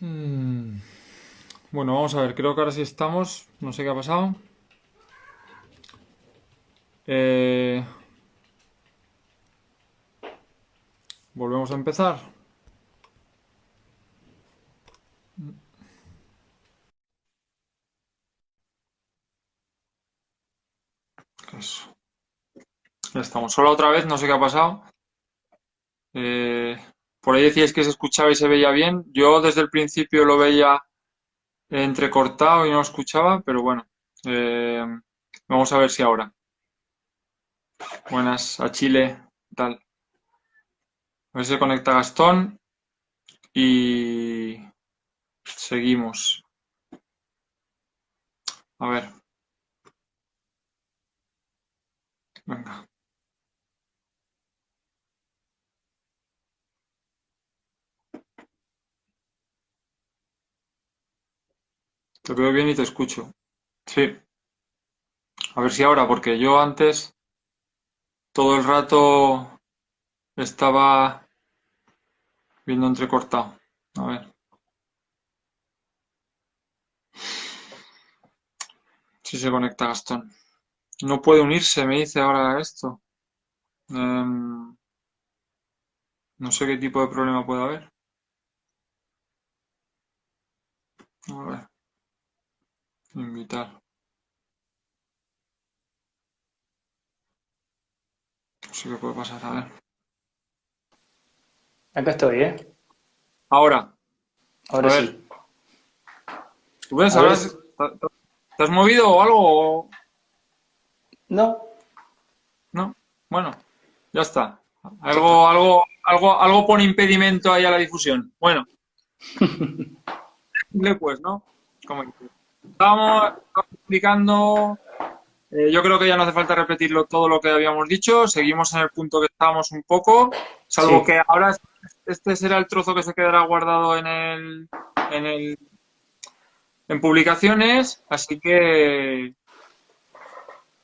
Mm. Bueno, vamos a ver, creo que ahora sí estamos, no sé qué ha pasado. Eh, Volvemos a empezar. Eso. Ya estamos. Solo otra vez, no sé qué ha pasado. Eh, por ahí decíais que se escuchaba y se veía bien. Yo desde el principio lo veía entrecortado y no escuchaba, pero bueno. Eh, vamos a ver si ahora. Buenas, a Chile, ¿qué tal? A ver si se conecta Gastón y seguimos. A ver. Venga. Te veo bien y te escucho. Sí. A ver si ahora, porque yo antes todo el rato estaba viendo entrecortado. A ver. Si se conecta Gastón. No puede unirse, me dice ahora esto. Em, no sé qué tipo de problema puede haber. A ver. Invitar. No sé qué puede pasar, a ver. Acá estoy, ¿eh? Ahora, a Ahora ver. sí. ¿Tú ves? A ¿Ahora te has movido o algo? no, ¿No? Bueno, ya está. Algo, algo, algo, algo pone impedimento ahí a la difusión. Bueno, pues, ¿no? Como que estábamos, explicando, eh, yo creo que ya no hace falta repetirlo todo lo que habíamos dicho. Seguimos en el punto que estábamos un poco, salvo sí, que ahora este será el trozo que se quedará guardado en el, en el, en publicaciones, así que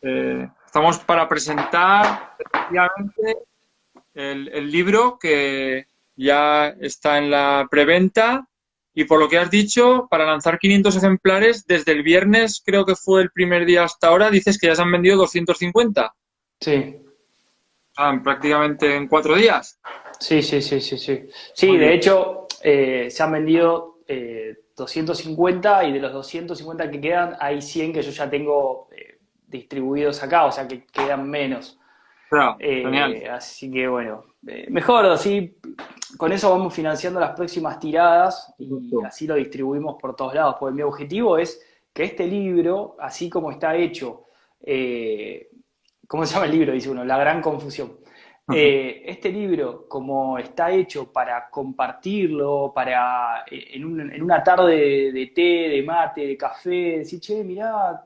eh, estamos para presentar efectivamente el, el libro que ya está en la preventa y por lo que has dicho, para lanzar 500 ejemplares desde el viernes, creo que fue el primer día hasta ahora, dices que ya se han vendido 250, sí, en prácticamente en cuatro días. sí, sí, sí, sí, sí. Sí, Muy de bien. hecho, eh, se han vendido eh, 250 y de los 250 que quedan, hay 100 que yo ya tengo eh, distribuidos acá, o sea que quedan menos. O sea, Eh, así que bueno, eh, mejor así, con eso vamos financiando las próximas tiradas y así lo distribuimos por todos lados, porque mi objetivo es que este libro, así como está hecho, eh, ¿cómo se llama el libro? Dice uno, La Gran Confusión. Ujú. Eh, este libro, como está hecho para compartirlo, para en, un- en una tarde de, de té, de mate, de café, decir, che, mirá,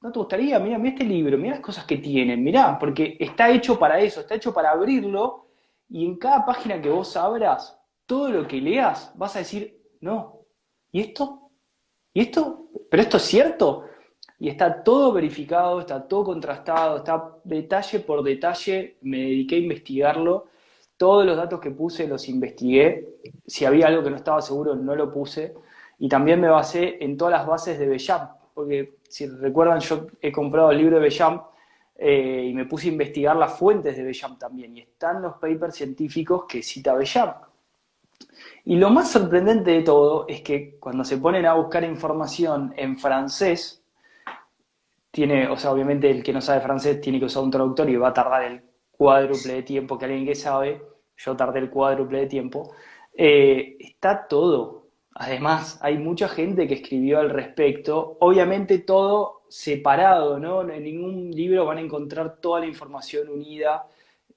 ¿no te gustaría? Mirá, mirá este libro, mirá las cosas que tienen, mirá, porque está hecho para eso, está hecho para abrirlo y en cada página que vos abras, todo lo que leas, vas a decir, no, ¿y esto? ¿Y esto? ¿Pero esto es cierto? Y está todo verificado, está todo contrastado, está detalle por detalle, me dediqué a investigarlo. Todos los datos que puse los investigué. Si había algo que no estaba seguro, no lo puse. Y también me basé en todas las bases de Bellamp, porque si recuerdan, yo he comprado el libro de Bellamp eh, y me puse a investigar las fuentes de Bellamp también. Y están los papers científicos que cita Bellamp. Y lo más sorprendente de todo es que cuando se ponen a buscar información en francés, tiene, o sea, obviamente el que no sabe francés tiene que usar un traductor y va a tardar el cuádruple de tiempo que alguien que sabe, yo tardé el cuádruple de tiempo, eh, está todo. Además, hay mucha gente que escribió al respecto, obviamente todo separado, ¿no? En ningún libro van a encontrar toda la información unida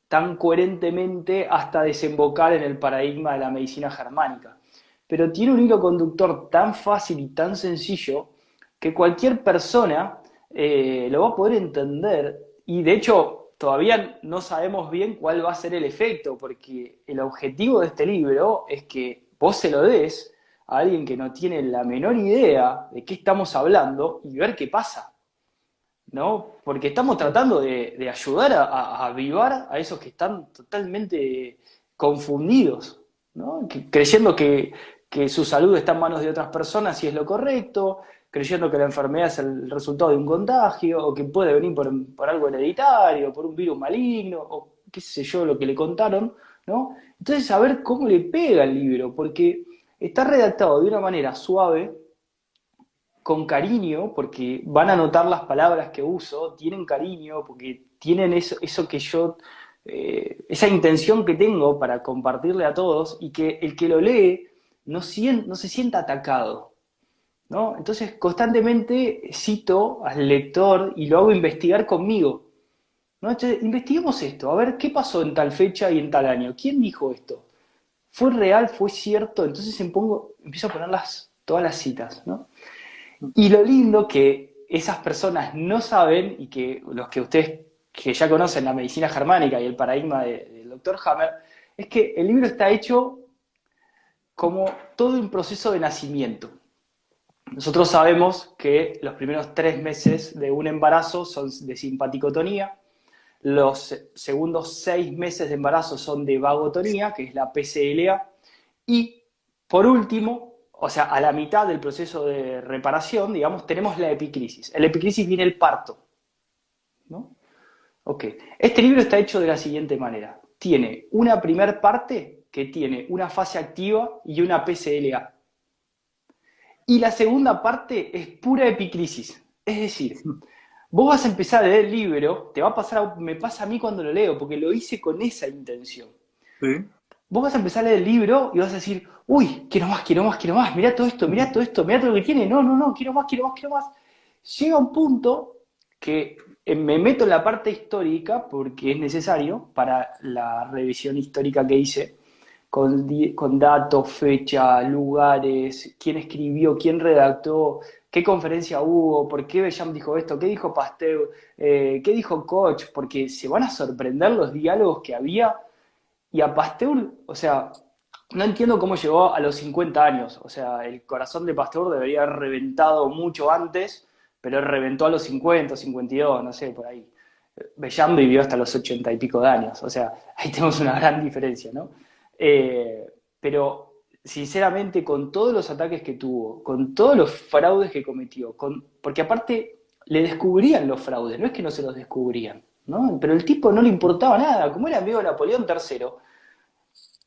tan coherentemente hasta desembocar en el paradigma de la medicina germánica. Pero tiene un hilo conductor tan fácil y tan sencillo que cualquier persona eh, lo va a poder entender y de hecho todavía no sabemos bien cuál va a ser el efecto, porque el objetivo de este libro es que vos se lo des a alguien que no tiene la menor idea de qué estamos hablando y ver qué pasa. ¿no? Porque estamos tratando de, ayudar a, a- a avivar a esos que están totalmente confundidos, ¿no? Que- creyendo que, su salud está en manos de otras personas y es lo correcto, creyendo que la enfermedad es el resultado de un contagio, o que puede venir por, algo hereditario, por un virus maligno, o qué sé yo, lo que le contaron, ¿no? Entonces, saber cómo le pega el libro, porque está redactado de una manera suave, con cariño, porque van a notar las palabras que uso, tienen cariño, porque tienen eso, eso que yo, eh, esa intención que tengo para compartirle a todos y que el que lo lee no, no se sienta atacado. ¿no? Entonces, constantemente cito al lector y lo hago investigar conmigo. ¿no? Entonces, investiguemos esto, a ver qué pasó en tal fecha y en tal año. ¿Quién dijo esto? ¿Fue real? ¿Fue cierto? Entonces empiezo a poner todas las citas. ¿no? Y lo lindo que esas personas no saben y que los que ustedes que ya conocen la medicina germánica y el paradigma del doctor Hammer, es que el libro está hecho como todo un proceso de nacimiento. Nosotros sabemos que los primeros tres meses de un embarazo son de simpaticotonía, los segundos seis meses de embarazo son de vagotonía, que es la PCLA, y por último, o sea, a la mitad del proceso de reparación, digamos, tenemos la epicrisis. En la epicrisis viene el parto. ¿no? Ok. Este libro está hecho de la siguiente manera. Tiene una primer parte que tiene una fase activa y una PCLA. Y la segunda parte es pura epicrisis. Es decir, vos vas a empezar a leer el libro, te va a pasar, me pasa a mí cuando lo leo, porque lo hice con esa intención. Sí vos vas a empezar a leer el libro y vas a decir, uy, quiero más, quiero más, quiero más, mirá todo esto, mirá todo esto, mirá todo lo que tiene, no, no, no, quiero más, quiero más, quiero más. Llega un punto que eh, me meto en la parte histórica porque es necesario para la revisión histórica que hice, con, con datos, fecha, lugares, quién escribió, quién redactó, qué conferencia hubo, por qué Bellam dijo esto, qué dijo Pasteur, eh, qué dijo Koch, porque se van a sorprender los diálogos que había y a Pasteur, o sea, no entiendo cómo llegó a los 50 años. O sea, el corazón de Pasteur debería haber reventado mucho antes, pero reventó a los 50, 52, no sé, por ahí. Bellam vivió hasta los 80 y pico de años. O sea, ahí tenemos una gran diferencia, ¿no? Eh, pero, sinceramente, con todos los ataques que tuvo, con todos los fraudes que cometió, con, porque aparte le descubrían los fraudes, no es que no se los descubrían. Pero el tipo no le importaba nada, como era amigo de Napoleón III,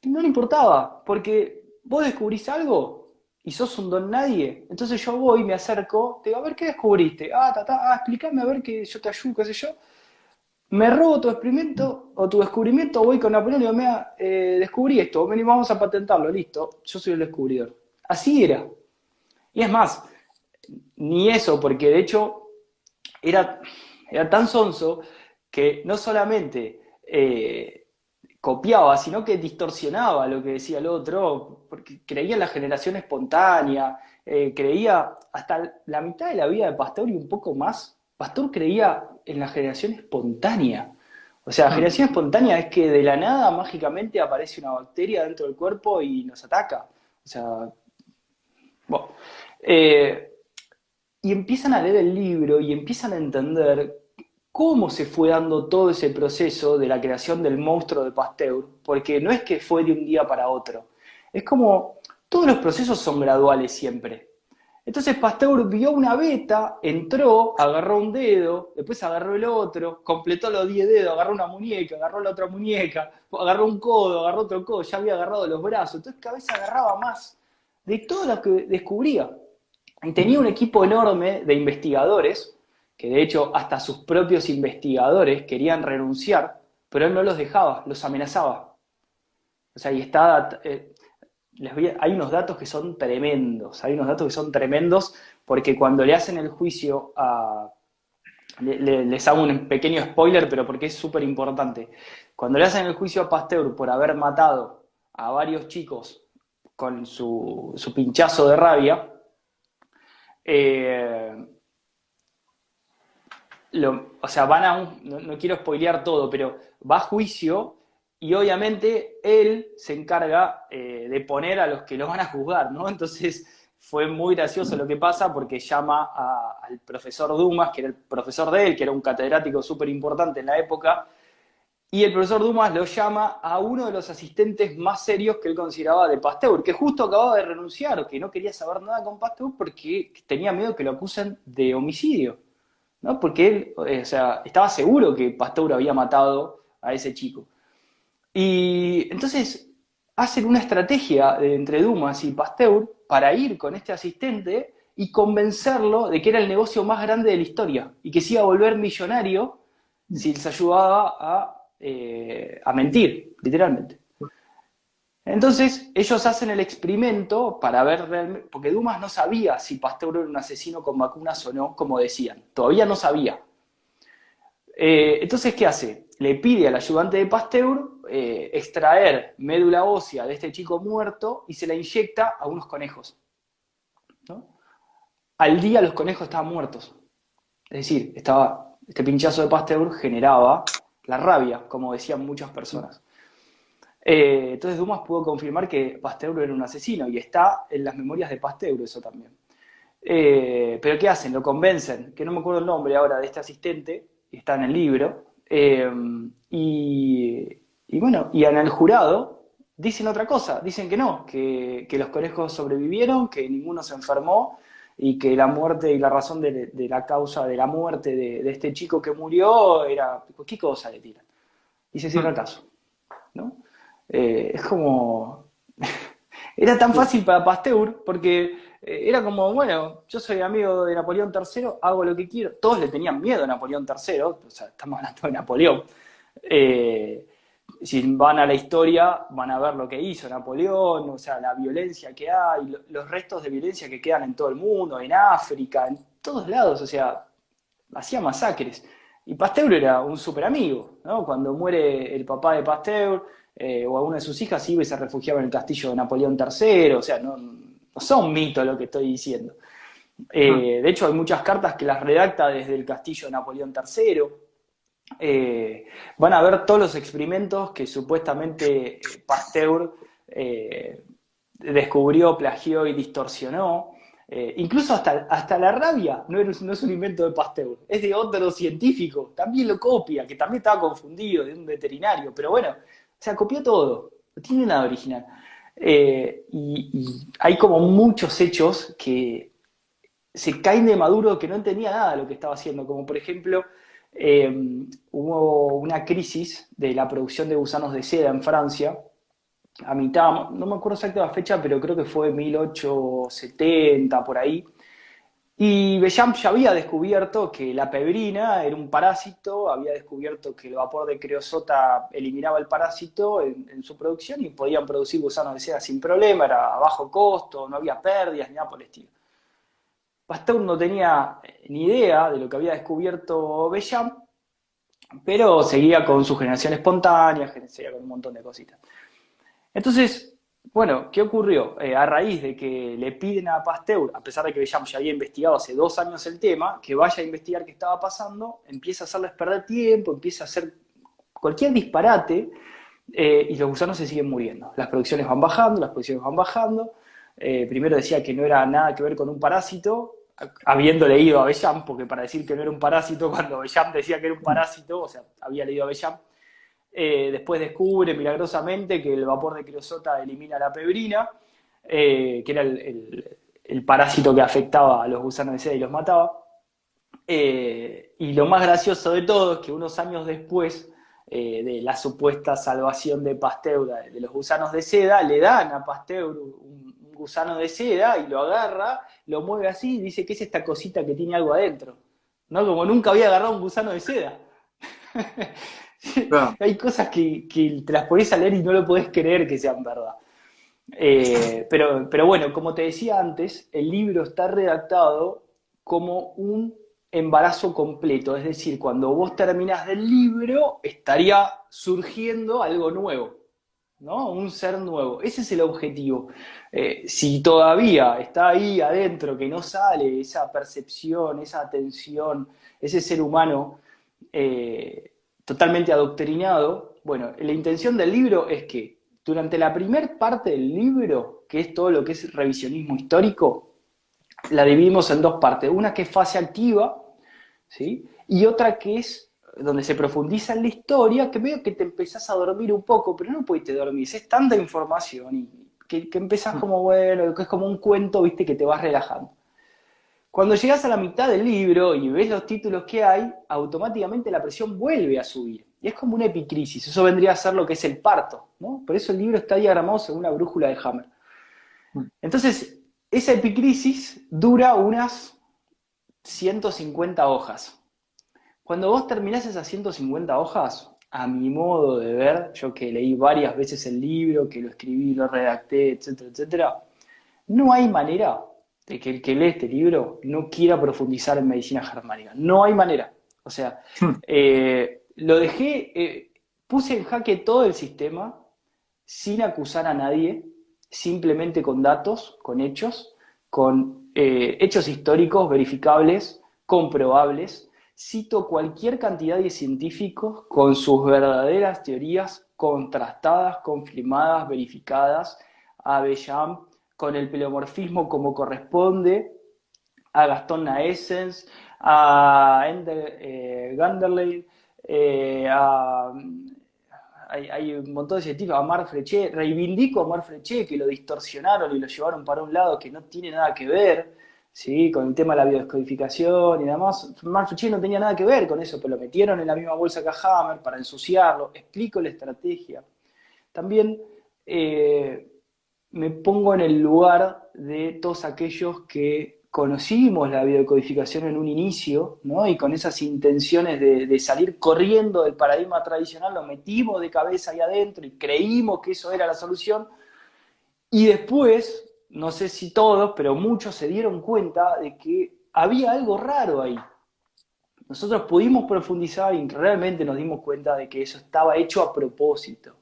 no le importaba, porque vos descubrís algo y sos un don nadie, entonces yo voy, me acerco, te digo, a ver, ¿qué descubriste? Ah, ta, ah, explícame a ver que yo te ayudo, qué sé yo. Me robo tu experimento o tu descubrimiento, voy con Napoleón y digo, mira, eh, descubrí esto, vamos a patentarlo, listo, yo soy el descubridor. Así era. Y es más, ni eso, porque de hecho era, era tan sonso que no solamente eh, copiaba, sino que distorsionaba lo que decía el otro, porque creía en la generación espontánea, eh, creía hasta la mitad de la vida de Pasteur y un poco más, Pasteur creía en la generación espontánea. O sea, la ah. generación espontánea es que de la nada mágicamente aparece una bacteria dentro del cuerpo y nos ataca. O sea, bueno. Eh, y empiezan a leer el libro y empiezan a entender cómo se fue dando todo ese proceso de la creación del monstruo de Pasteur, porque no es que fue de un día para otro. Es como, todos los procesos son graduales siempre. Entonces Pasteur vio una beta, entró, agarró un dedo, después agarró el otro, completó los 10 dedos, agarró una muñeca, agarró la otra muñeca, agarró un codo, agarró otro codo, ya había agarrado los brazos, entonces cada vez agarraba más de todo lo que descubría. Y tenía un equipo enorme de investigadores que de hecho hasta sus propios investigadores querían renunciar, pero él no los dejaba, los amenazaba. O sea, y está, eh, hay unos datos que son tremendos, hay unos datos que son tremendos, porque cuando le hacen el juicio a... les hago un pequeño spoiler, pero porque es súper importante. Cuando le hacen el juicio a Pasteur por haber matado a varios chicos con su, su pinchazo de rabia, eh, o sea, van a un, no, quiero spoilear todo, pero va a juicio y obviamente él se encarga eh, de poner a los que lo van a juzgar, ¿no? Entonces fue muy gracioso lo que pasa porque llama al profesor Dumas, que era el profesor de él, que era un catedrático súper importante en la época, y el profesor Dumas lo llama a uno de los asistentes más serios que él consideraba de Pasteur, que justo acababa de renunciar, que no quería saber nada con Pasteur porque tenía miedo que lo acusen de homicidio, ¿no? Porque él, eh, o sea, estaba seguro que Pasteur había matado a ese chico. Y entonces hacen una estrategia entre Dumas y Pasteur para ir con este asistente y convencerlo de que era el negocio más grande de la historia y que se iba a volver millonario si les ayudaba a eh, a mentir, literalmente. Entonces, ellos hacen el experimento para ver realmente, porque Dumas no sabía si Pasteur era un asesino con vacunas o no, como decían, todavía no sabía. Eh, entonces, ¿qué hace? Le pide al ayudante de Pasteur eh, extraer médula ósea de este chico muerto y se la inyecta a unos conejos. Al día los conejos estaban muertos. Es decir, estaba, este pinchazo de Pasteur generaba la rabia, como decían muchas personas. Eh, entonces Dumas pudo confirmar que Pasteur era un asesino y está en las memorias de Pasteur eso también. Pero ¿qué hacen? Lo convencen, que no me acuerdo el nombre ahora de este asistente, está en el libro, eh, y, bueno, y en el jurado dicen otra cosa, dicen que no, que, que los conejos sobrevivieron, que ninguno se enfermó y que la muerte y la razón de, la causa de la muerte de, este chico que murió era, ¿qué cosa le tiran? Y se cierra el caso, ¿no? Eh, es como, era tan fácil para Pasteur, porque eh, era como, bueno, yo soy amigo de Napoleón III, hago lo que quiero. Todos le tenían miedo a Napoleón III, o sea, estamos hablando de Napoleón. Eh, si van a la historia, van a ver lo que hizo Napoleón, o sea, la violencia que hay, los restos de violencia que quedan en todo el mundo, en África, en todos lados, o sea, hacía masacres. Y Pasteur era un super amigo, ¿no? Cuando muere el papá de Pasteur eh, o alguna de sus hijas, iba y se refugiaba en el castillo de Napoleón III, o sea, no, son mitos lo que estoy diciendo. Eh, de hecho, hay muchas cartas que las redacta desde el castillo de Napoleón III. Eh, van a ver todos los experimentos que supuestamente Pasteur eh, descubrió, plagió y distorsionó. Eh, incluso hasta, hasta la rabia no, es, no es un invento de Pasteur, es de otro científico, también lo copia, que también estaba confundido, de un veterinario, pero bueno, o sea, copió todo, no tiene nada original. Y, y, hay como muchos hechos que se caen de Maduro que no entendía nada de lo que estaba haciendo, como por ejemplo Em, hubo una crisis de la producción de gusanos de seda en Francia, a mitad, no me acuerdo exactamente la fecha, pero creo que fue 1870, por ahí. Y Bechamp ya había descubierto que la pebrina era un parásito, había descubierto que el vapor de creosota eliminaba el parásito en, su producción y podían producir gusanos de seda sin problema, era a bajo costo, no había pérdidas ni nada por el estilo. Pasteur no tenía ni idea de lo que había descubierto Bechamp, pero seguía con su generación espontánea, seguía con un montón de cositas. Entonces, bueno, ¿qué ocurrió? Eh, a raíz de que le piden a Pasteur, a pesar de que ya había investigado hace dos años el tema, que vaya a investigar qué estaba pasando, empieza a hacerles perder tiempo, empieza a hacer cualquier disparate, eh, y los gusanos se siguen muriendo. Las producciones van bajando, las producciones van bajando. Eh, primero decía que no era nada que ver con un parásito, habiendo leído a Bellam, porque para decir que no era un parásito, cuando Bellam decía que era un parásito, o sea, había leído a Bellam, eh, después descubre milagrosamente que el vapor de creosota elimina la pebrina, eh, que era el, parásito que afectaba a los gusanos de seda y los mataba. Eh, y lo más gracioso de todo es que unos años después de la supuesta salvación de Pasteur de los gusanos de seda, le dan a Pasteur un, gusano de seda y lo agarra, lo mueve así y dice que es esta cosita que tiene algo adentro. ¿No? Como nunca había agarrado un gusano de seda. Hay cosas que, te las pones a leer y no lo podés creer que sean verdad. Eh, pero, pero bueno, como te decía antes, el libro está redactado como un embarazo completo, es decir, cuando vos terminás del libro estaría surgiendo algo nuevo. ¿no? Un ser nuevo. Ese es el objetivo. Eh, si todavía está ahí adentro, que no sale esa percepción, esa atención, ese ser humano eh, totalmente adoctrinado, bueno, la intención del libro es que durante la primera parte del libro, que es todo lo que es revisionismo histórico, la dividimos en dos partes. Una que es fase activa, ¿sí? Y otra que es donde se profundiza en la historia, que veo que te empezás a dormir un poco, pero no puedes dormir, es tanta información y que, que empezás como, bueno, que es como un cuento, viste, que te vas relajando. Cuando llegas a la mitad del libro y ves los títulos que hay, automáticamente la presión vuelve a subir. Y es como una epicrisis. Eso vendría a ser lo que es el parto, ¿no? Por eso el libro está diagramado según la brújula de Hammer. Mm. Entonces, esa epicrisis dura unas 150 hojas. Cuando vos terminás esas 150 hojas, a mi modo de ver, yo que leí varias veces el libro, que lo escribí, lo redacté, etcétera, etcétera, no hay manera de que el que lee este libro no quiera profundizar en medicina germánica. No hay manera. O sea, hmm. eh, lo dejé, eh, puse en jaque todo el sistema sin acusar a nadie, simplemente con datos, con hechos, con eh, hechos históricos verificables, comprobables. Cito cualquier cantidad de científicos con sus verdaderas teorías contrastadas, confirmadas, verificadas, a Bellam, con el peleomorfismo como corresponde, a Gastón Naessens, a Ender eh, Ganderlein, eh, hay, un montón de científicos, a Marc Freché, reivindico a Marc Freché, que lo distorsionaron y lo llevaron para un lado que no tiene nada que ver, ¿sí? con el tema de la biodescodificación y demás. Marc Freché no tenía nada que ver con eso, pero lo metieron en la misma bolsa que a Hammer para ensuciarlo, explico la estrategia. También eh, me pongo en el lugar de todos aquellos que conocimos la biodecodificación en un inicio, ¿no? Y con esas intenciones de, salir corriendo del paradigma tradicional, lo metimos de cabeza ahí adentro y creímos que eso era la solución. Y después, no sé si todos, pero muchos se dieron cuenta de que había algo raro ahí. Nosotros pudimos profundizar y realmente nos dimos cuenta de que eso estaba hecho a propósito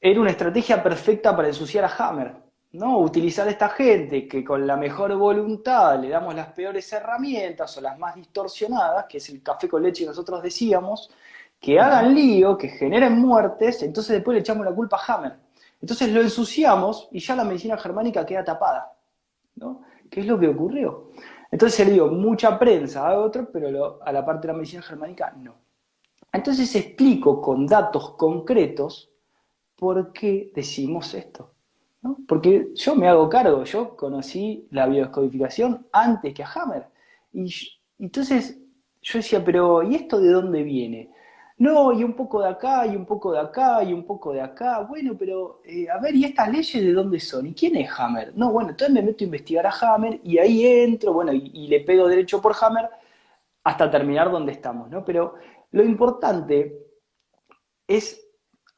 era una estrategia perfecta para ensuciar a Hammer, ¿no? Utilizar a esta gente que con la mejor voluntad le damos las peores herramientas o las más distorsionadas, que es el café con leche que nosotros decíamos, que hagan lío, que generen muertes, entonces después le echamos la culpa a Hammer. Entonces lo ensuciamos y ya la medicina germánica queda tapada, ¿no? ¿Qué es lo que ocurrió? Entonces se le dio mucha prensa a otro, pero a la parte de la medicina germánica no. Entonces explico con datos concretos ¿por qué decimos esto? Porque yo me hago cargo, yo conocí la biodescodificación antes que a Hammer. Y entonces yo decía, pero ¿y esto de dónde viene? No, y un poco de acá, y un poco de acá, y un poco de acá. Bueno, pero eh, a ver, ¿y estas leyes de dónde son? ¿Y quién es Hammer? No, bueno, entonces me meto a investigar a Hammer y ahí entro, bueno, y, y le pego derecho por Hammer hasta terminar donde estamos, ¿no? Pero lo importante es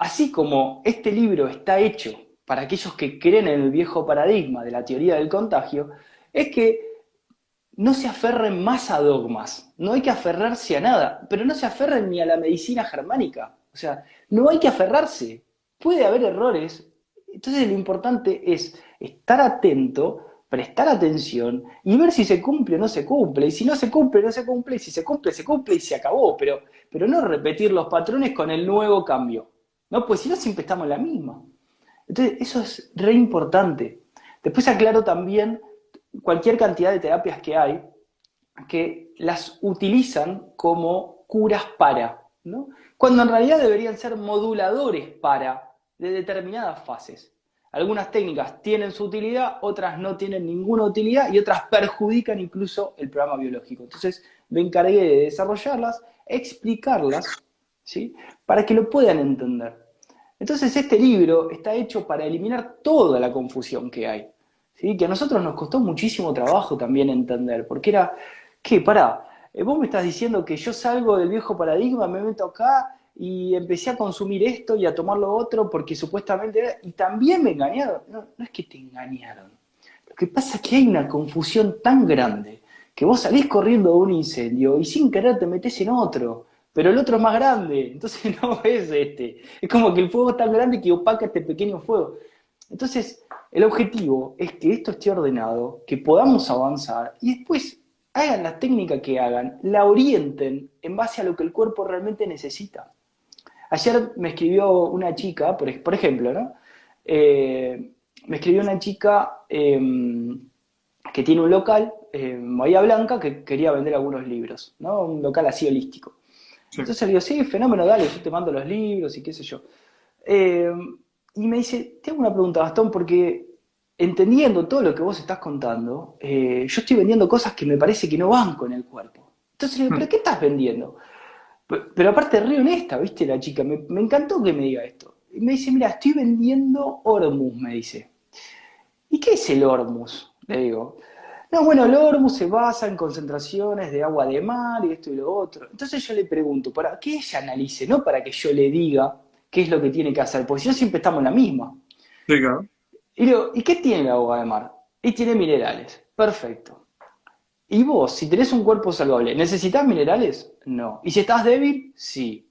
Así como este libro está hecho para aquellos que creen en el viejo paradigma de la teoría del contagio, es que no se aferren más a dogmas, no hay que aferrarse a nada, pero no se aferren ni a la medicina germánica, o sea, no hay que aferrarse, puede haber errores, entonces lo importante es estar atento, prestar atención y ver si se cumple o no se cumple, y si no se cumple, no se cumple, y si se cumple, se cumple y se acabó, pero, pero no repetir los patrones con el nuevo cambio. ¿No? Pues si no, siempre estamos en la misma. Entonces, eso es re importante. Después aclaro también cualquier cantidad de terapias que hay, que las utilizan como curas para, ¿no? Cuando en realidad deberían ser moduladores para de determinadas fases. Algunas técnicas tienen su utilidad, otras no tienen ninguna utilidad y otras perjudican incluso el programa biológico. Entonces me encargué de desarrollarlas, explicarlas, ¿sí? Para que lo puedan entender. Entonces este libro está hecho para eliminar toda la confusión que hay, ¿sí? que a nosotros nos costó muchísimo trabajo también entender, porque era, ¿qué? Pará, eh, vos me estás diciendo que yo salgo del viejo paradigma, me meto acá y empecé a consumir esto y a tomar lo otro porque supuestamente y también me engañaron. No, no es que te engañaron. Lo que pasa es que hay una confusión tan grande que vos salís corriendo de un incendio y sin querer te metés en otro pero el otro es más grande, entonces no es este. Es como que el fuego es tan grande que opaca este pequeño fuego. Entonces, el objetivo es que esto esté ordenado, que podamos avanzar y después hagan la técnica que hagan, la orienten en base a lo que el cuerpo realmente necesita. Ayer me escribió una chica, por, ejemplo, ¿no? Eh, me escribió una chica em, que tiene un local en Bahía Blanca que quería vender algunos libros, ¿no? Un local así holístico. Entonces le digo, sí, fenómeno, dale, yo te mando los libros y qué sé yo. Eh, y me dice, tengo una pregunta, Gastón, porque entendiendo todo lo que vos estás contando, eh, yo estoy vendiendo cosas que me parece que no van con el cuerpo. Entonces le digo, ¿pero hmm. qué estás vendiendo? Pero, aparte, re honesta, ¿viste? La chica, me, me, encantó que me diga esto. Y me dice, mira, estoy vendiendo Hormus, me dice. ¿Y qué es el Hormus? Le digo. No, bueno, el Hormus se basa en concentraciones de agua de mar y esto y lo otro. Entonces yo le pregunto, ¿para qué ella analice? No para que yo le diga qué es lo que tiene que hacer, porque si no siempre estamos en la misma. Sí, claro. Y digo, ¿y qué tiene el agua de mar? Y tiene minerales. Perfecto. ¿Y vos, si tenés un cuerpo saludable, necesitas minerales? No. ¿Y si estás débil? Sí.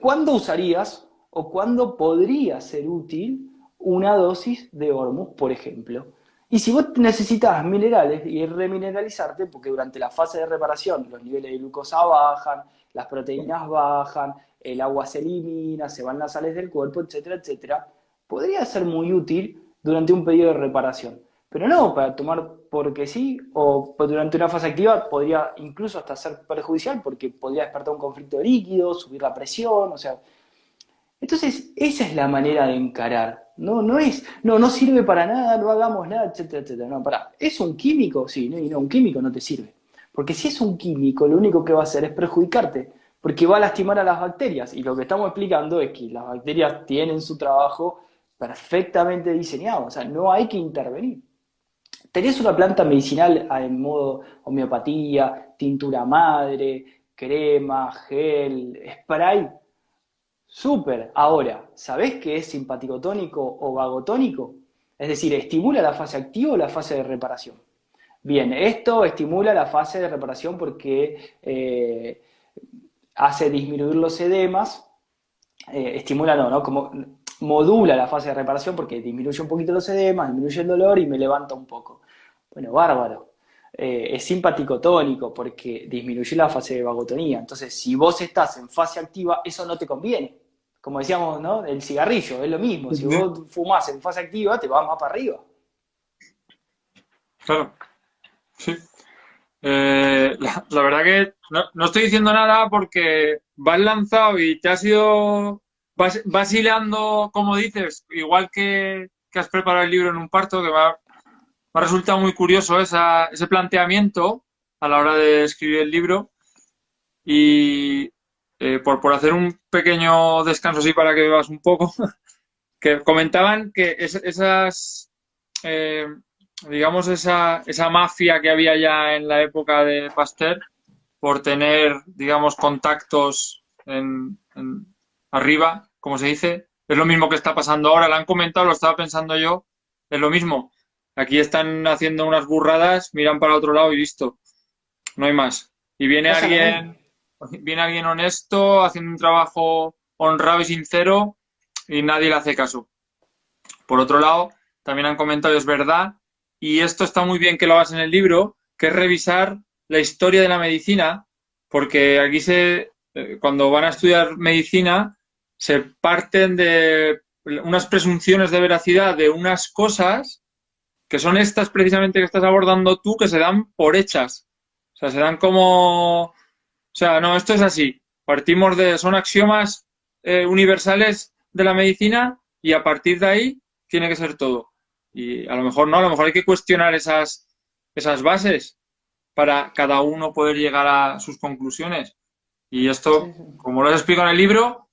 ¿Cuándo usarías o cuándo podría ser útil una dosis de Hormus, por ejemplo? Y si vos necesitas minerales y remineralizarte, porque durante la fase de reparación los niveles de glucosa bajan, las proteínas bajan, el agua se elimina, se van las sales del cuerpo, etcétera, etcétera, podría ser muy útil durante un periodo de reparación. Pero no para tomar porque sí, o durante una fase activa podría incluso hasta ser perjudicial porque podría despertar un conflicto de líquido, subir la presión, o sea. Entonces, esa es la manera de encarar no, no es, no, no sirve para nada, no hagamos nada, etcétera, etcétera. No, ¿es un químico? Sí, no, y no, un químico no te sirve. Porque si es un químico, lo único que va a hacer es perjudicarte, porque va a lastimar a las bacterias. Y lo que estamos explicando es que las bacterias tienen su trabajo perfectamente diseñado, o sea, no hay que intervenir. Tenés una planta medicinal en modo homeopatía, tintura madre, crema, gel, spray, Súper. Ahora, ¿sabés qué es simpaticotónico o vagotónico? Es decir, ¿estimula la fase activa o la fase de reparación? Bien, esto estimula la fase de reparación porque eh, hace disminuir los edemas, eh, estimula no, ¿no? Como modula la fase de reparación porque disminuye un poquito los edemas, disminuye el dolor y me levanta un poco. Bueno, bárbaro. Eh, es simpaticotónico porque disminuye la fase de vagotonía. Entonces, si vos estás en fase activa, eso no te conviene como decíamos, ¿no? El cigarrillo, es lo mismo. Si vos fumás en fase activa, te vas más para arriba. Claro. Sí. Eh, la, verdad que no, estoy diciendo nada porque vas lanzado y te has ido vas, hilando, como dices, igual que, has preparado el libro en un parto, que me ha, resultado muy curioso ese planteamiento a la hora de escribir el libro. Y, eh, por, por hacer un pequeño descanso así para que bebas un poco, que comentaban que esas, eh, digamos, esa, esa mafia que había ya en la época de Pasteur, por tener, digamos, contactos en, arriba, como se dice, es lo mismo que está pasando ahora. Lo han comentado, lo estaba pensando yo, es lo mismo. Aquí están haciendo unas burradas, miran para otro lado y listo. No hay más. Y viene alguien viene alguien honesto, haciendo un trabajo honrado y sincero y nadie le hace caso. Por otro lado, también han comentado, es verdad, y esto está muy bien que lo hagas en el libro, que es revisar la historia de la medicina, porque aquí se, eh, cuando van a estudiar medicina, se parten de unas presunciones de veracidad de unas cosas que son estas precisamente que estás abordando tú, que se dan por hechas. O sea, se dan como o sea, no, esto es así. Partimos de, son axiomas eh, universales de la medicina y a partir de ahí tiene que ser todo. Y a lo mejor no, a lo mejor hay que cuestionar esas, esas bases para cada uno poder llegar a sus conclusiones. Y esto, como lo he explicado en el libro,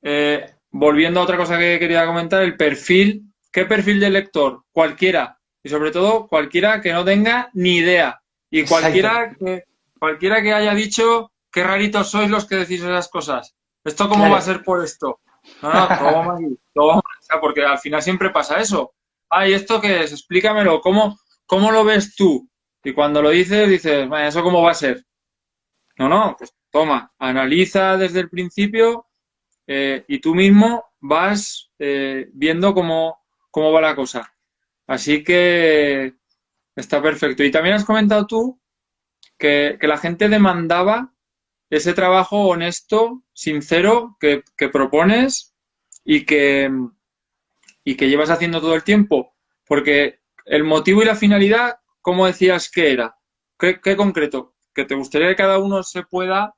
eh, volviendo a otra cosa que quería comentar, el perfil, ¿qué perfil de lector? Cualquiera. Y sobre todo, cualquiera que no tenga ni idea. Y cualquiera que, cualquiera que haya dicho, qué raritos sois los que decís esas cosas. ¿Esto cómo va a ser por esto? No, no, todo vamos todo vamos a porque al final siempre pasa eso. Ay, ¿esto qué es? Explícamelo, ¿cómo, cómo lo ves tú? Y cuando lo dices, dices, ¿eso cómo va a ser? No, no, pues toma, analiza desde el principio eh, y tú mismo vas eh, viendo cómo, cómo va la cosa. Así que está perfecto. Y también has comentado tú que, que la gente demandaba ese trabajo honesto, sincero que, propones y que, y que llevas haciendo todo el tiempo. Porque el motivo y la finalidad, ¿cómo decías que era? ¿Qué, concreto? Que te gustaría que cada uno se pueda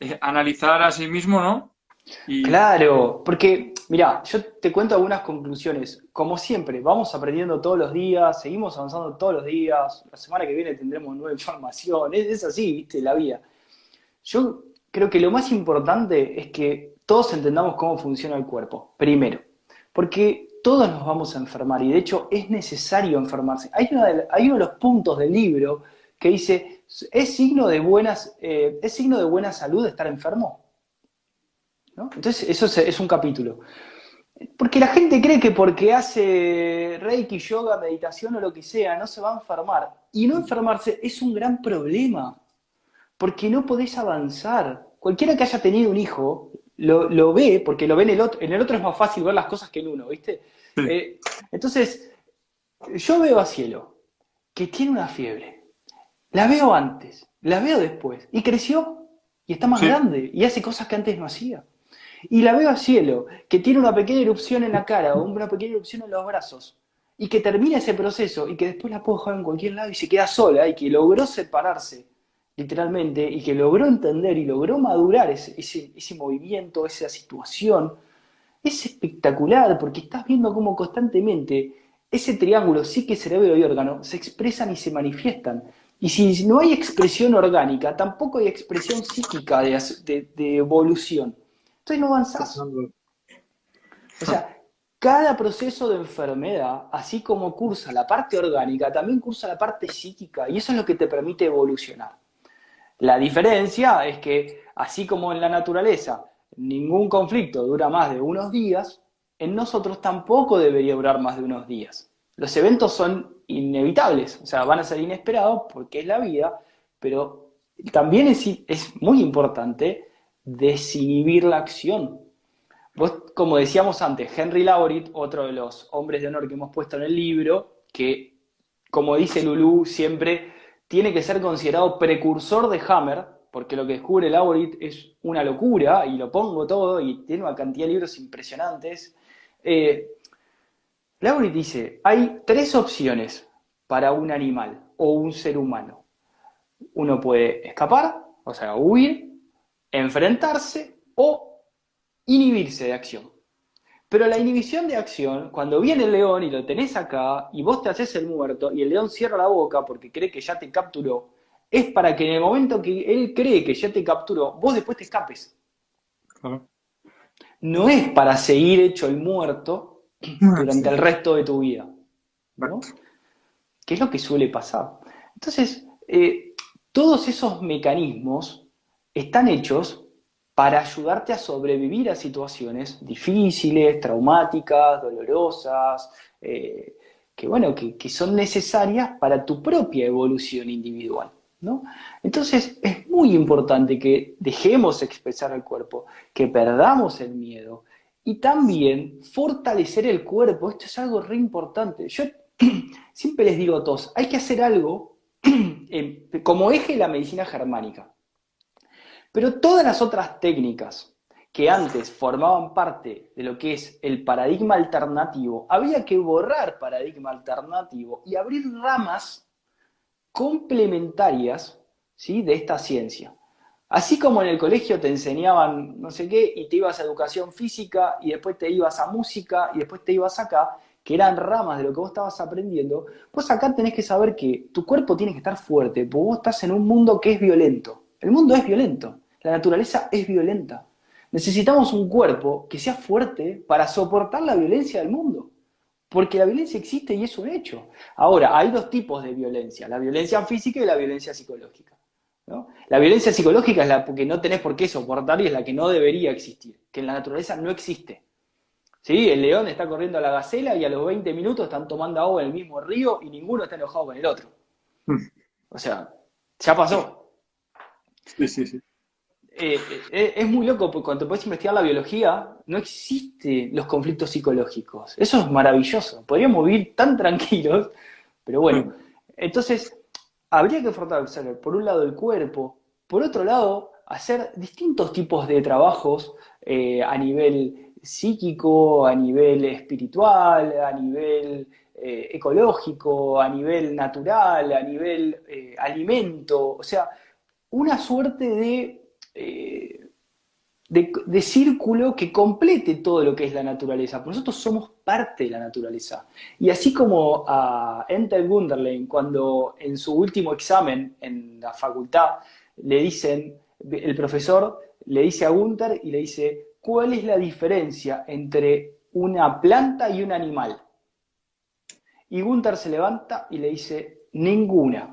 eh, analizar a sí mismo, ¿no? Claro, porque, mira, yo te cuento algunas conclusiones. Como siempre, vamos aprendiendo todos los días, seguimos avanzando todos los días. La semana que viene tendremos nueva información. Es así, viste, la vida. Yo creo que lo más importante es que todos entendamos cómo funciona el cuerpo, primero. Porque todos nos vamos a enfermar y de hecho es necesario enfermarse. Hay, hay uno de los puntos del libro que dice, ¿es signo de, buenas, eh, ¿es signo de buena salud estar enfermo? Entonces, eso es, un capítulo. Porque la gente cree que porque hace reiki, yoga, meditación o lo que sea, no se va a enfermar. Y no enfermarse es un gran problema, porque no podés avanzar. Cualquiera que haya tenido un hijo lo, ve, porque lo ve en el otro. En el otro es más fácil ver las cosas que en uno, ¿viste? Eh, entonces, yo veo a Cielo, que tiene una fiebre. La veo antes, la veo después, y creció, y está más grande, y hace cosas que antes no hacía. Y la veo a cielo, que tiene una pequeña erupción en la cara o una pequeña erupción en los brazos, y que termina ese proceso y que después la puedo dejar en cualquier lado y se queda sola y que logró separarse, literalmente, y que logró entender y logró madurar ese, ese, movimiento, esa situación, es espectacular porque estás viendo cómo constantemente ese triángulo psique, cerebro y órgano se expresan y se manifiestan. Y si no hay expresión orgánica, tampoco hay expresión psíquica de, de evolución. Entonces no avanzás. O sea, cada proceso de enfermedad, así como cursa la parte orgánica, también cursa la parte psíquica, y eso es lo que te permite evolucionar. La diferencia es que, así como en la naturaleza, ningún conflicto dura más de unos días, en nosotros tampoco debería durar más de unos días. Los eventos son inevitables, o sea, van a ser inesperados porque es la vida, pero también es, muy importante desinhibir la acción. Vos, como decíamos antes, Henry Laurit, otro de los hombres de honor que hemos puesto en el libro, que, como dice Lulú, siempre tiene que ser considerado precursor de Hammer, porque lo que descubre Laurit es una locura, y lo pongo todo, y tiene una cantidad de libros impresionantes. Eh, Laurit dice, hay tres opciones para un animal o un ser humano. Uno puede escapar, o sea, huir, enfrentarse o inhibirse de acción. Pero la inhibición de acción, cuando viene el león y lo tenés acá y vos te haces el muerto y el león cierra la boca porque cree que ya te capturó, es para que en el momento que él cree que ya te capturó, vos después te escapes. No es para seguir hecho el muerto durante el resto de tu vida. ¿no? ¿Qué es lo que suele pasar? Entonces, eh, todos esos mecanismos están hechos para ayudarte a sobrevivir a situaciones difíciles, traumáticas, dolorosas, eh, que, bueno, que, son necesarias para tu propia evolución individual. ¿no? Entonces es muy importante que dejemos expresar el cuerpo, que perdamos el miedo y también fortalecer el cuerpo. Esto es algo re importante. Yo siempre les digo a todos, hay que hacer algo como eje de la medicina germánica. Pero todas las otras técnicas que antes formaban parte de lo que es el paradigma alternativo, había que borrar paradigma alternativo y abrir ramas complementarias ¿sí? de esta ciencia. Así como en el colegio te enseñaban no sé qué y te ibas a educación física y después te ibas a música y después te ibas acá, que eran ramas de lo que vos estabas aprendiendo, pues acá tenés que saber que tu cuerpo tiene que estar fuerte, porque vos estás en un mundo que es violento. El mundo es violento. La naturaleza es violenta. Necesitamos un cuerpo que sea fuerte para soportar la violencia del mundo. Porque la violencia existe y es un hecho. Ahora, hay dos tipos de violencia, la violencia física y la violencia psicológica. La violencia psicológica es la que no tenés por qué soportar y es la que no debería existir, que en la naturaleza no existe. ¿Sí? El león está corriendo a la gacela y a los 20 minutos están tomando agua en el mismo río y ninguno está enojado con el otro. Hmm. O sea, ya pasó. Sí, sí, sí. Eh, eh, es muy loco, porque cuando te puedes investigar la biología, no existen los conflictos psicológicos. Eso es maravilloso. Podríamos vivir tan tranquilos, pero bueno. Entonces, habría que fortalecer, por un lado, el cuerpo, por otro lado, hacer distintos tipos de trabajos eh, a nivel psíquico, a nivel espiritual, a nivel ecológico, a nivel natural, a nivel alimento, o sea, una suerte de eh, de, círculo que complete todo lo que es la naturaleza. Porque nosotros somos parte de la naturaleza. Y así como a Enter Wunderlein, cuando en su último examen en la facultad le dicen, el profesor le dice a Gunther y le dice, ¿cuál es la diferencia entre una planta y un animal? Y Gunther se levanta y le dice, ninguna.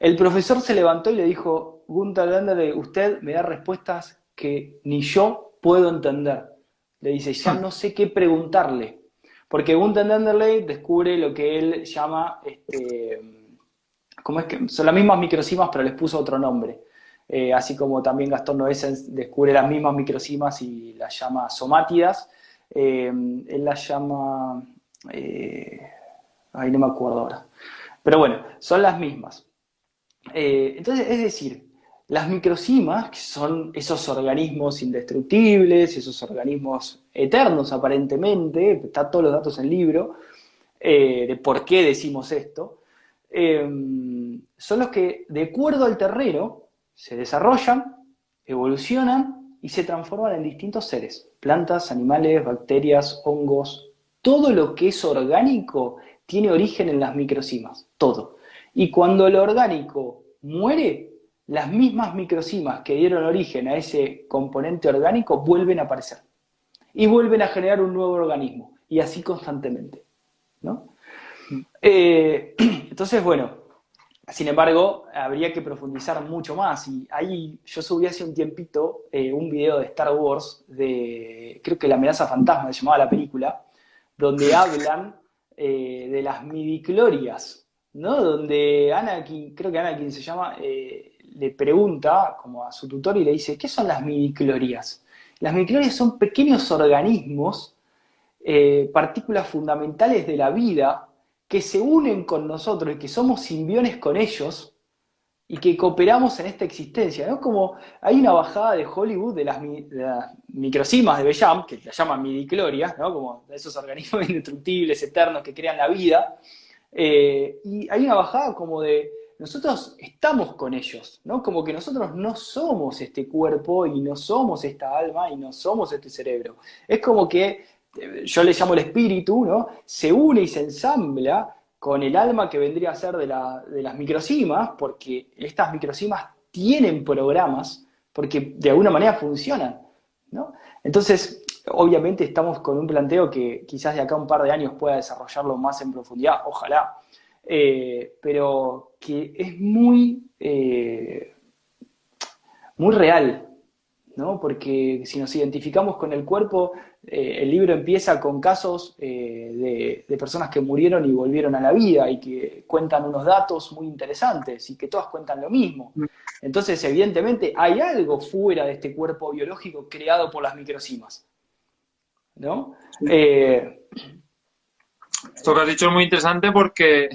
El profesor se levantó y le dijo, Gunther Landerley, usted me da respuestas que ni yo puedo entender. Le dice, ya no sé qué preguntarle. Porque Gunther Landerley descubre lo que él llama, este, ¿cómo es que? Son las mismas microcimas, pero les puso otro nombre. Eh, así como también Gastón Noesen descubre las mismas microcimas y las llama somátidas. Eh, él las llama, eh, ahí no me acuerdo ahora. Pero bueno, son las mismas. entonces, es decir, las microcimas, que son esos organismos indestructibles, esos organismos eternos aparentemente, está todos los datos en el libro, de por qué decimos esto, son los que, de acuerdo al terreno, se desarrollan, evolucionan y se transforman en distintos seres, plantas, animales, bacterias, hongos, todo lo que es orgánico tiene origen en las microcimas, todo. Y cuando lo orgánico muere, las mismas microcimas que dieron origen a ese componente orgánico vuelven a aparecer y vuelven a generar un nuevo organismo y así constantemente. ¿no? Eh, entonces, bueno, sin embargo, habría que profundizar mucho más. Y ahí yo subí hace un tiempito eh, un video de Star Wars, de creo que La amenaza fantasma se llamaba la película, donde hablan eh, de las midiclorias, ¿no? Donde Anakin, creo que Anakin se llama, eh, le pregunta como a su tutor y le dice, ¿qué son las midiclorias? Las midiclorias son pequeños organismos, partículas fundamentales de la vida, que se unen con nosotros y que somos simbiones con ellos y que cooperamos en esta existencia, ¿no? Como hay una bajada de Hollywood de las, microcimas de Bellam, que la llaman midiclorias, ¿no? Como esos organismos indestructibles, eternos que crean la vida, eh, y hay una bajada como de nosotros estamos con ellos, ¿no? Como que nosotros no somos este cuerpo y no somos esta alma y no somos este cerebro. Es como que yo le llamo el espíritu, ¿no? Se une y se ensambla con el alma que vendría a ser de, las microcimas, porque estas microcimas tienen programas, porque de alguna manera funcionan, ¿no? Entonces, obviamente estamos con un planteo que quizás de acá a un par de años pueda desarrollarlo más en profundidad, ojalá, eh, pero que es muy, eh, muy real, ¿no? Porque si nos identificamos con el cuerpo, eh, el libro empieza con casos eh, de, personas que murieron y volvieron a la vida y que cuentan unos datos muy interesantes y que todas cuentan lo mismo. Mm. Entonces, evidentemente, hay algo fuera de este cuerpo biológico creado por las microcimas. ¿No? Eh, Esto que has dicho es muy interesante porque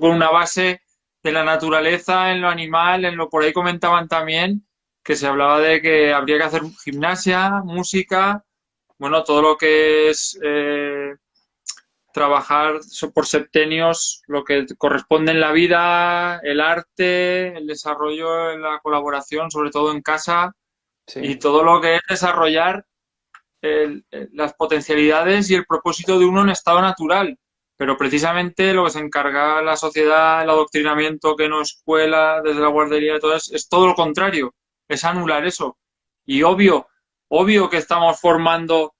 con una base de la naturaleza en lo animal, en lo por ahí comentaban también que se hablaba de que habría que hacer gimnasia, música, bueno, todo lo que es eh, trabajar por septenios, lo que corresponde en la vida, el arte, el desarrollo, la colaboración, sobre todo en casa, y todo lo que es desarrollar las potencialidades y el propósito de uno en estado natural. Pero precisamente lo que se encarga la sociedad, el adoctrinamiento que nos escuela desde la guardería y todo es, es todo lo contrario, es anular eso. Y obvio, obvio que estamos formando,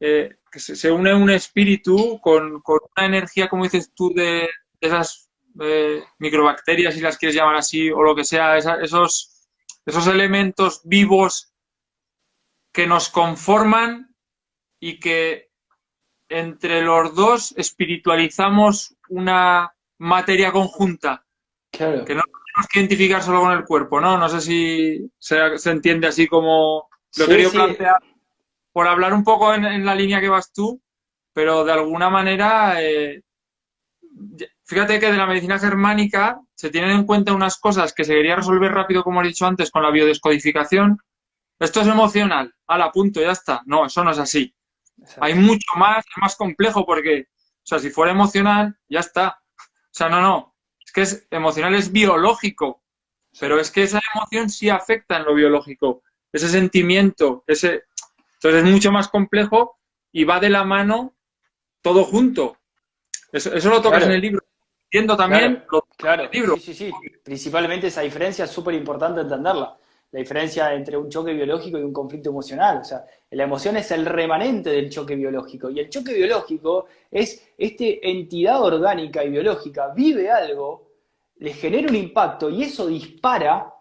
eh, que se, une un espíritu con, una energía, como dices tú, de, esas eh, microbacterias, si las quieres llamar así, o lo que sea, esos, esos elementos vivos que nos conforman y que entre los dos espiritualizamos una materia conjunta. Que no tenemos que identificar solo con el cuerpo, ¿no? No sé si se, se entiende así como lo quería plantear por hablar un poco en, la línea que vas tú, pero de alguna manera, eh, fíjate que de la medicina germánica se tienen en cuenta unas cosas que se quería resolver rápido, como he dicho antes, con la biodescodificación. Esto es emocional, la punto, ya está. No, eso no es así. Hay mucho más, es más complejo porque, o sea, si fuera emocional, ya está. O sea, no, no. Es que es emocional, es biológico. pero es que esa emoción sí afecta en lo biológico, ese sentimiento, ese... Entonces es mucho más complejo y va de la mano todo junto. Eso, lo tocas en el libro. Entiendo también claro, lo libro. Sí, sí, sí. Principalmente esa diferencia es súper importante entenderla. La diferencia entre un choque biológico y un conflicto emocional. O sea, la emoción es el remanente del choque biológico. Y el choque biológico es esta entidad orgánica y biológica, vive algo, le genera un impacto y eso dispara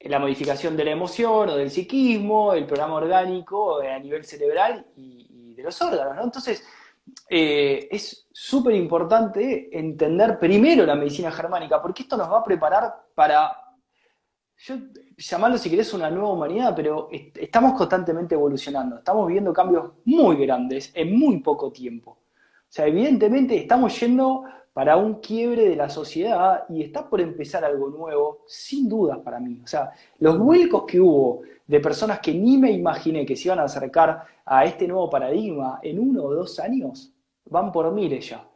la modificación de la emoción o del psiquismo, el programa orgánico a nivel cerebral y, de los órganos. ¿no? Entonces, eh, es súper importante entender primero la medicina germánica, porque esto nos va a preparar para, llamarlo si querés una nueva humanidad, pero estamos constantemente evolucionando, estamos viviendo cambios muy grandes en muy poco tiempo. O sea, evidentemente estamos yendo para un quiebre de la sociedad y está por empezar algo nuevo, sin dudas para mí. O sea, los vuelcos que hubo de personas que ni me imaginé que se iban a acercar a este nuevo paradigma en uno o dos años, van por miles ya.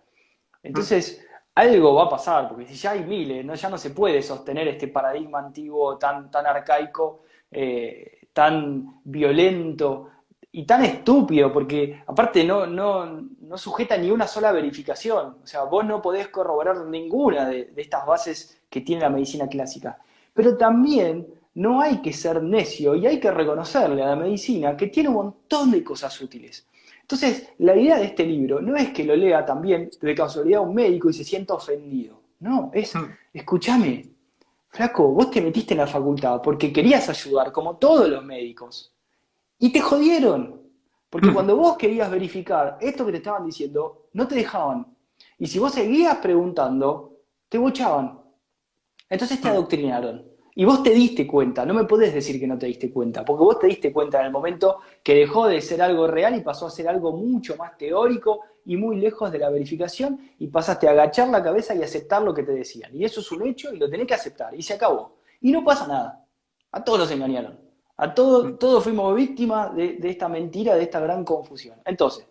Entonces, algo va a pasar, porque si ya hay miles, ¿no? ya no se puede sostener este paradigma antiguo tan, tan arcaico, eh, tan violento y tan estúpido, porque aparte no, no, no, sujeta ni una sola verificación. O sea, vos no podés corroborar ninguna de, de estas bases que tiene la medicina clásica. Pero también no hay que ser necio y hay que reconocerle a la medicina que tiene un montón de cosas útiles. Entonces, la idea de este libro no es que lo lea también de casualidad un médico y se sienta ofendido. No, es, escúchame, flaco, vos te metiste en la facultad porque querías ayudar, como todos los médicos. Y te jodieron. Porque mm. cuando vos querías verificar esto que te estaban diciendo, no te dejaban. Y si vos seguías preguntando, te bochaban. Entonces te mm. adoctrinaron. Y vos te diste cuenta, no me podés decir que no te diste cuenta, porque vos te diste cuenta en el momento que dejó de ser algo real y pasó a ser algo mucho más teórico y muy lejos de la verificación y pasaste a agachar la cabeza y aceptar lo que te decían. Y eso es un hecho y lo tenés que aceptar y se acabó. Y no pasa nada. A todos los engañaron. A todos, mm. todos fuimos víctimas de, de esta mentira, de esta gran confusión. Entonces,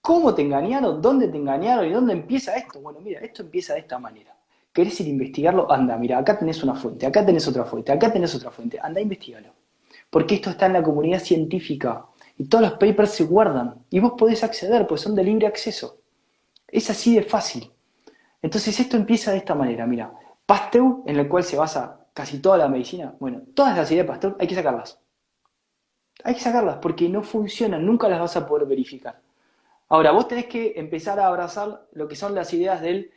¿cómo te engañaron? ¿Dónde te engañaron? ¿Y dónde empieza esto? Bueno, mira, esto empieza de esta manera. ¿Querés ir a investigarlo? Anda, mira, acá tenés una fuente, acá tenés otra fuente, acá tenés otra fuente. Anda, investigalo. Porque esto está en la comunidad científica y todos los papers se guardan y vos podés acceder, pues son de libre acceso. Es así de fácil. Entonces esto empieza de esta manera, mira. Pasteur, en el cual se basa casi toda la medicina, bueno, todas las ideas de Pasteur hay que sacarlas. Hay que sacarlas porque no funcionan, nunca las vas a poder verificar. Ahora, vos tenés que empezar a abrazar lo que son las ideas del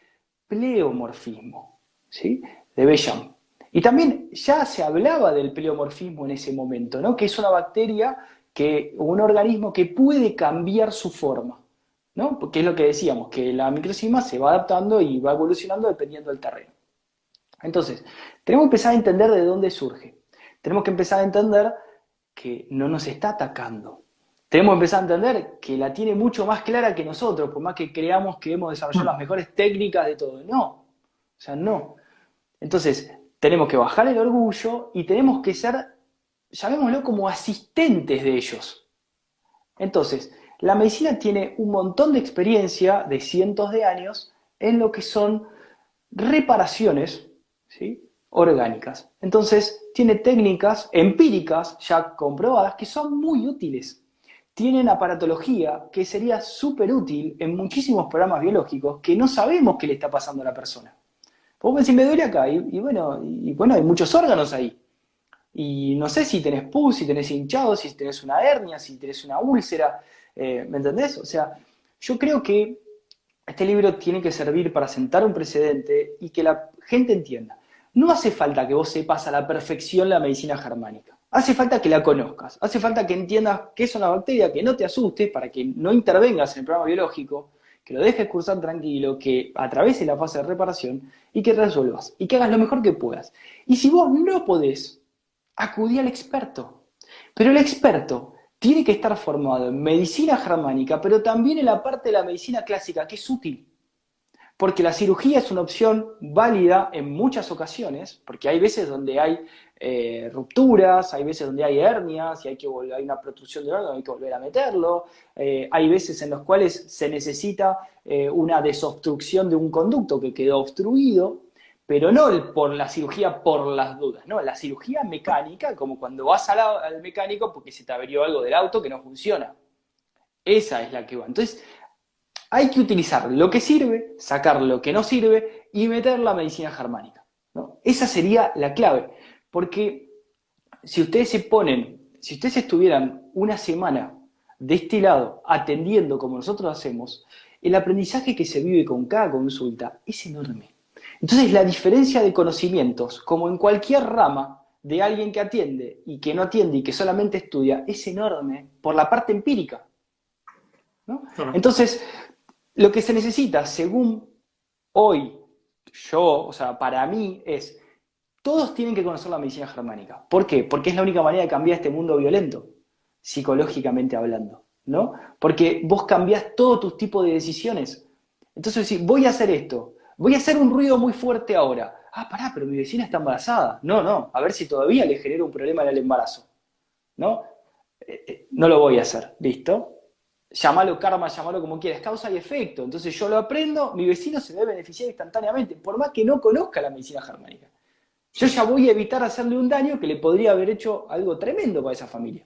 pleomorfismo, ¿sí? de Bellam. Y también ya se hablaba del pleomorfismo en ese momento, ¿no? que es una bacteria, que, un organismo que puede cambiar su forma, ¿no? porque es lo que decíamos, que la microcima se va adaptando y va evolucionando dependiendo del terreno. Entonces, tenemos que empezar a entender de dónde surge. Tenemos que empezar a entender que no nos está atacando, tenemos que empezar a entender que la tiene mucho más clara que nosotros, por más que creamos que hemos desarrollado las mejores técnicas de todo. No, o sea, no. Entonces, tenemos que bajar el orgullo y tenemos que ser, llamémoslo como asistentes de ellos. Entonces, la medicina tiene un montón de experiencia de cientos de años en lo que son reparaciones ¿sí? orgánicas. Entonces, tiene técnicas empíricas ya comprobadas que son muy útiles tienen aparatología que sería súper útil en muchísimos programas biológicos que no sabemos qué le está pasando a la persona. Vos decís, me duele acá, y, bueno, bueno, hay muchos órganos ahí. Y no sé si tenés pus, si tenés hinchado, si tenés una hernia, si tenés una úlcera, eh, ¿me entendés? O sea, yo creo que este libro tiene que servir para sentar un precedente y que la gente entienda. No hace falta que vos sepas a la perfección la medicina germánica. Hace falta que la conozcas, hace falta que entiendas qué es una bacteria, que no te asustes para que no intervengas en el programa biológico, que lo dejes cursar tranquilo, que atraviese la fase de reparación y que resuelvas y que hagas lo mejor que puedas. Y si vos no podés, acudí al experto. Pero el experto tiene que estar formado en medicina germánica, pero también en la parte de la medicina clásica, que es útil. Porque la cirugía es una opción válida en muchas ocasiones, porque hay veces donde hay eh, rupturas, hay veces donde hay hernias y hay, que hay una protrusión de órgano, hay que volver a meterlo, eh, hay veces en los cuales se necesita eh, una desobstrucción de un conducto que quedó obstruido, pero no por la cirugía por las dudas, no, la cirugía mecánica, como cuando vas al, mecánico porque se te averió algo del auto que no funciona. Esa es la que va. Entonces, hay que utilizar lo que sirve, sacar lo que no sirve y meter la medicina germánica. ¿no? Esa sería la clave. Porque si ustedes se ponen, si ustedes estuvieran una semana de este lado atendiendo como nosotros hacemos, el aprendizaje que se vive con cada consulta es enorme. Entonces la diferencia de conocimientos, como en cualquier rama de alguien que atiende y que no atiende y que solamente estudia, es enorme por la parte empírica. Entonces, lo que se necesita, según hoy, yo, o sea, para mí, es, todos tienen que conocer la medicina germánica. ¿Por qué? Porque es la única manera de cambiar este mundo violento, psicológicamente hablando, ¿no? Porque vos cambiás todo tu tipo de decisiones. Entonces, si voy a hacer esto, voy a hacer un ruido muy fuerte ahora. Ah, pará, pero mi vecina está embarazada. No, no, a ver si todavía le genera un problema en el embarazo. ¿No? Eh, eh, no lo voy a hacer, ¿listo? llámalo karma, llámalo como quieras, causa y efecto. Entonces yo lo aprendo, mi vecino se debe beneficiar instantáneamente, por más que no conozca la medicina germánica. Yo ya voy a evitar hacerle un daño que le podría haber hecho algo tremendo para esa familia.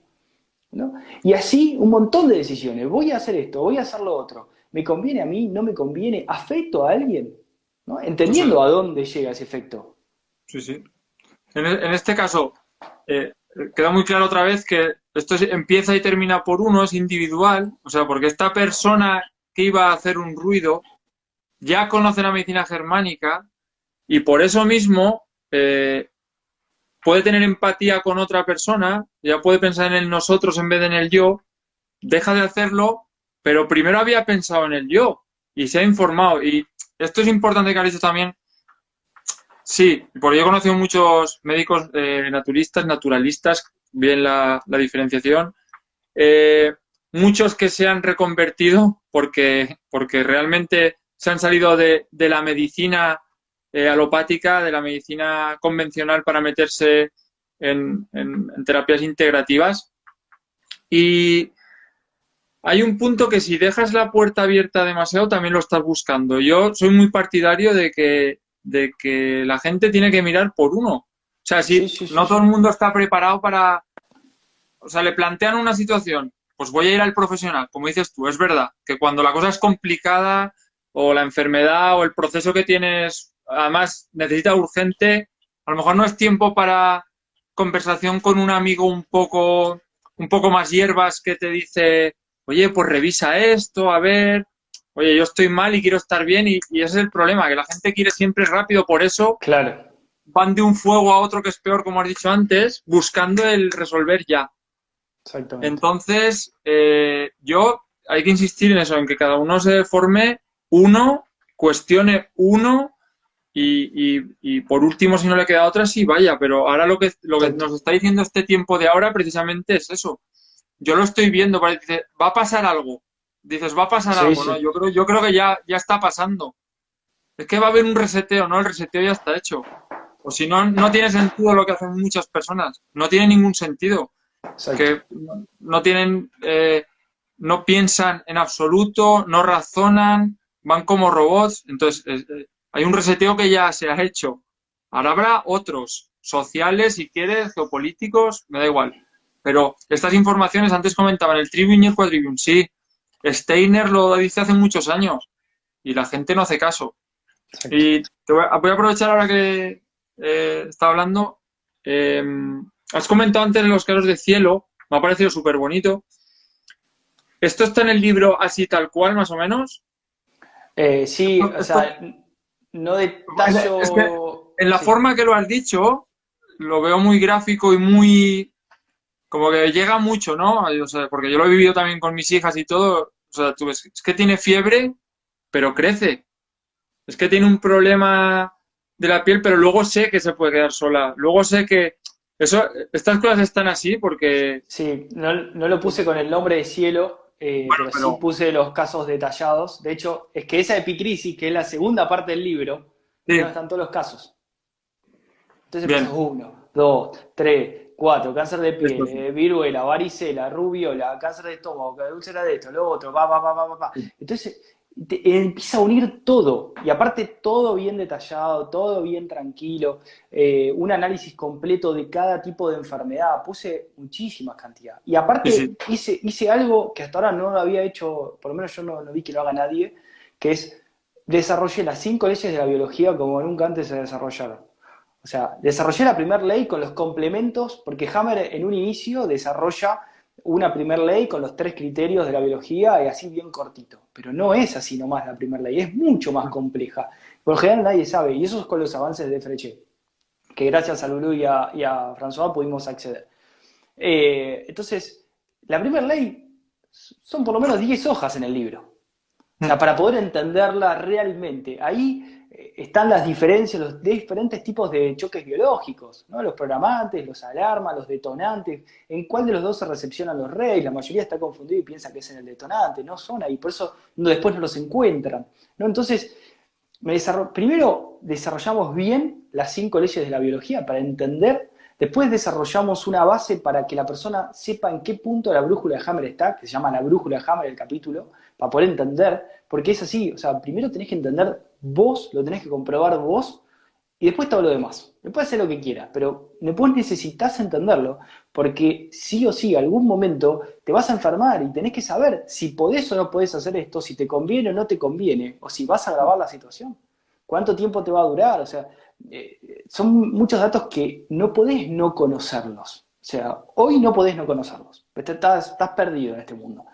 Y así un montón de decisiones. Voy a hacer esto, voy a hacer lo otro. ¿Me conviene a mí? ¿No me conviene? ¿Afecto a alguien? ¿No? Entendiendo a dónde llega ese efecto. Sí, sí. En, e, este caso, eh, queda muy claro otra vez que esto empieza y termina por uno, es individual, o sea, porque esta persona que iba a hacer un ruido ya conoce la medicina germánica y por eso mismo eh, puede tener empatía con otra persona, ya puede pensar en el nosotros en vez de en el yo, deja de hacerlo, pero primero había pensado en el yo y se ha informado. Y esto es importante que ha dicho también. Sí, porque yo he conocido muchos médicos eh, naturistas, naturalistas, bien la, diferenciación. Eh, muchos que se han reconvertido porque, porque realmente se han salido de, la medicina eh, alopática, de la medicina convencional para meterse en, terapias integrativas. Y hay un punto que si dejas la puerta abierta demasiado también lo estás buscando. Yo soy muy partidario de que, de que la gente tiene que mirar por uno. O sea, si no todo el mundo está preparado para... O sea, le plantean una situación, pues voy a ir al profesional, como dices tú, es verdad, que cuando la cosa es complicada o la enfermedad o el proceso que tienes, además necesita urgente, a lo mejor no es tiempo para conversación con un amigo un poco, un poco más hierbas que te dice, oye, pues revisa esto, a ver, oye, yo estoy mal y quiero estar bien y, y ese es el problema, que la gente quiere siempre rápido, por eso claro van de un fuego a otro que es peor, como has dicho antes, buscando el resolver ya. Exactamente. Entonces, eh, yo hay que insistir en eso, en que cada uno se forme uno, cuestione uno y, por último, si no le queda otra, sí, vaya. Pero ahora lo que, lo que nos está diciendo este tiempo de ahora precisamente es eso. Yo lo estoy viendo, dice, va a pasar algo. Dices, va a pasar algo, ¿no? Yo creo, yo creo que ya, ya está pasando. Es que va a haber un reseteo, ¿no? El reseteo ya está hecho. O si no, no tiene sentido lo que hacen muchas personas. No tiene ningún sentido. Que no tienen, eh, no piensan en absoluto, no razonan, van como robots. Entonces, eh, hay un reseteo que ya se ha hecho. Ahora habrá otros, sociales, si quieres, geopolíticos, me da igual. Pero estas informaciones, antes comentaban el Tribune y el Quadrivium, sí. Steiner lo dice hace muchos años y la gente no hace caso. Y voy a aprovechar ahora que, eh, estaba hablando, eh, has comentado antes los casos de cielo, me ha parecido súper bonito. ¿Esto está en el libro así tal cual, más o menos? Eh, sí, o sea, no detallo... en la forma que lo has dicho, lo veo muy gráfico y muy... Como que llega mucho, ¿no? porque yo lo he vivido también con mis hijas y todo. O sea, tú ves, es que tiene fiebre, pero crece. Es que tiene un problema de la piel, pero luego sé que se puede quedar sola. Luego sé que eso, estas cosas están así porque... Sí, no, lo puse con el nombre de cielo, eh, pero, sí puse los casos detallados. De hecho, es que esa epicrisis, que es la segunda parte del libro, están todos los casos. Entonces uno, dos, tres, cuatro, cáncer de piel, eh, viruela, varicela, rubiola, cáncer de estómago, úlcera de esto, lo otro, va, va, va, va, va. Entonces, empieza a unir todo, y aparte todo bien detallado, todo bien tranquilo, eh, un análisis completo de cada tipo de enfermedad, puse muchísimas cantidades. Y aparte Hice, hice algo que hasta ahora no lo había hecho, por lo menos yo no, no vi que lo haga nadie, que es desarrollé las cinco leyes de la biología como nunca antes se desarrollaron. O sea, desarrollé la primera ley con los complementos, porque Hammer en un inicio desarrolla una primera ley con los tres criterios de la biología y así bien cortito. Pero no es así nomás la primera ley, es mucho más compleja. Por lo general nadie sabe, y eso es con los avances de Freche, que gracias a Lulu y a, François pudimos acceder. Eh, entonces, la primera ley son por lo menos 10 hojas en el libro. O sea, para poder entenderla realmente. Ahí están las diferencias, los diferentes tipos de choques biológicos, ¿no? los programantes, los alarmas, los detonantes, en cuál de los dos se recepcionan los reyes, la mayoría está confundida y piensa que es en el detonante, no son ahí, por eso después no los encuentran. ¿no? Entonces, primero desarrollamos bien las cinco leyes de la biología para entender, después desarrollamos una base para que la persona sepa en qué punto la brújula de Hammer está, que se llama la brújula de Hammer el capítulo, para poder entender, porque es así, o sea, primero tenés que entender vos, lo tenés que comprobar vos, y después todo lo demás. Después hacer lo que quieras, pero después necesitas entenderlo, porque sí o sí, algún momento te vas a enfermar y tenés que saber si podés o no podés hacer esto, si te conviene o no te conviene, o si vas a agravar la situación. ¿Cuánto tiempo te va a durar? O sea, eh, son muchos datos que no podés no conocerlos. O sea, hoy no podés no conocerlos. Estás, estás perdido en este mundo.